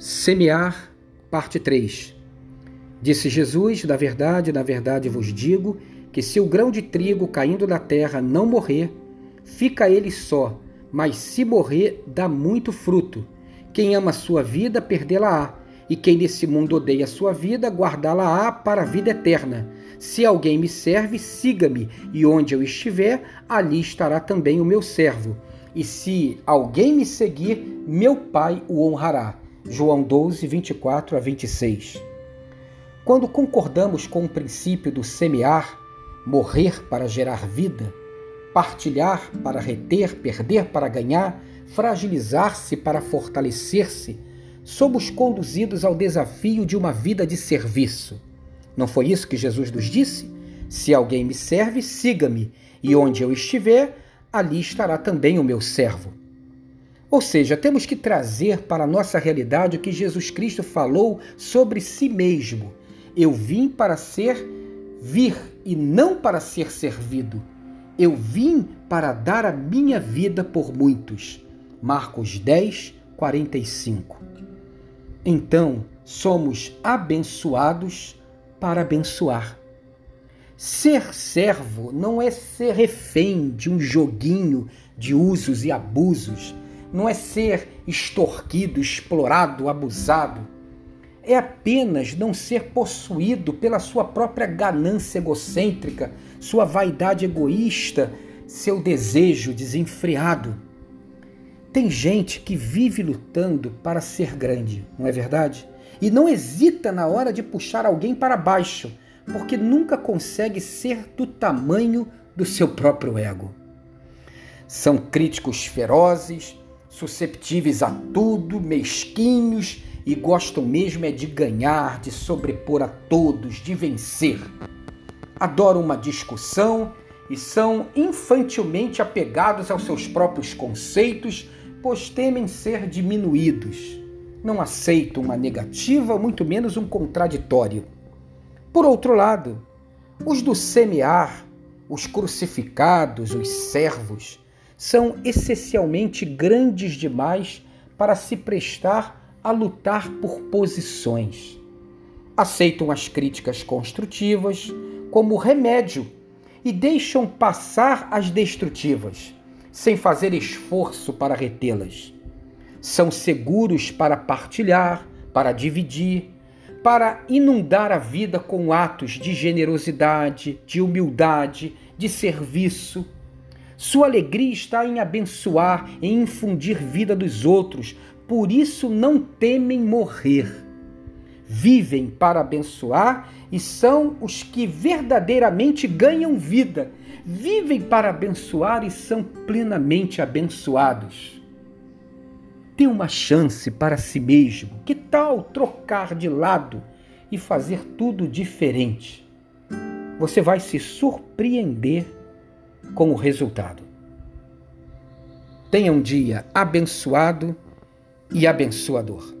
Semear, parte 3. Disse Jesus: Da verdade, na verdade vos digo que se o grão de trigo caindo da terra não morrer, fica ele só, mas se morrer, dá muito fruto. Quem ama a sua vida, perdê-la-á, e quem nesse mundo odeia a sua vida, guardá-la-á para a vida eterna. Se alguém me serve, siga-me, e onde eu estiver, ali estará também o meu servo. E se alguém me seguir, meu Pai o honrará. João 12, 24 a 26. Quando concordamos com o princípio do semear, morrer para gerar vida, partilhar para reter, perder para ganhar, fragilizar-se para fortalecer-se, somos conduzidos ao desafio de uma vida de serviço. Não foi isso que Jesus nos disse? Se alguém me serve, siga-me, e onde eu estiver, ali estará também o meu servo. Ou seja, temos que trazer para a nossa realidade o que Jesus Cristo falou sobre si mesmo. Eu vim para ser vir e não para ser servido. Eu vim para dar a minha vida por muitos. Marcos 10, 45. Então, somos abençoados para abençoar. Ser servo não é ser refém de um joguinho de usos e abusos não é ser extorquido, explorado, abusado. É apenas não ser possuído pela sua própria ganância egocêntrica, sua vaidade egoísta, seu desejo desenfreado. Tem gente que vive lutando para ser grande, não é verdade? E não hesita na hora de puxar alguém para baixo, porque nunca consegue ser do tamanho do seu próprio ego. São críticos ferozes, susceptíveis a tudo, mesquinhos e gostam mesmo é de ganhar, de sobrepor a todos, de vencer. Adoram uma discussão e são infantilmente apegados aos seus próprios conceitos, pois temem ser diminuídos. Não aceitam uma negativa, muito menos um contraditório. Por outro lado, os do semear, os crucificados, os servos, são essencialmente grandes demais para se prestar a lutar por posições. Aceitam as críticas construtivas como remédio e deixam passar as destrutivas, sem fazer esforço para retê-las. São seguros para partilhar, para dividir, para inundar a vida com atos de generosidade, de humildade, de serviço sua alegria está em abençoar, em infundir vida dos outros, por isso não temem morrer. Vivem para abençoar e são os que verdadeiramente ganham vida. Vivem para abençoar e são plenamente abençoados. Dê uma chance para si mesmo. Que tal trocar de lado e fazer tudo diferente? Você vai se surpreender com o resultado. Tenha um dia abençoado e abençoador.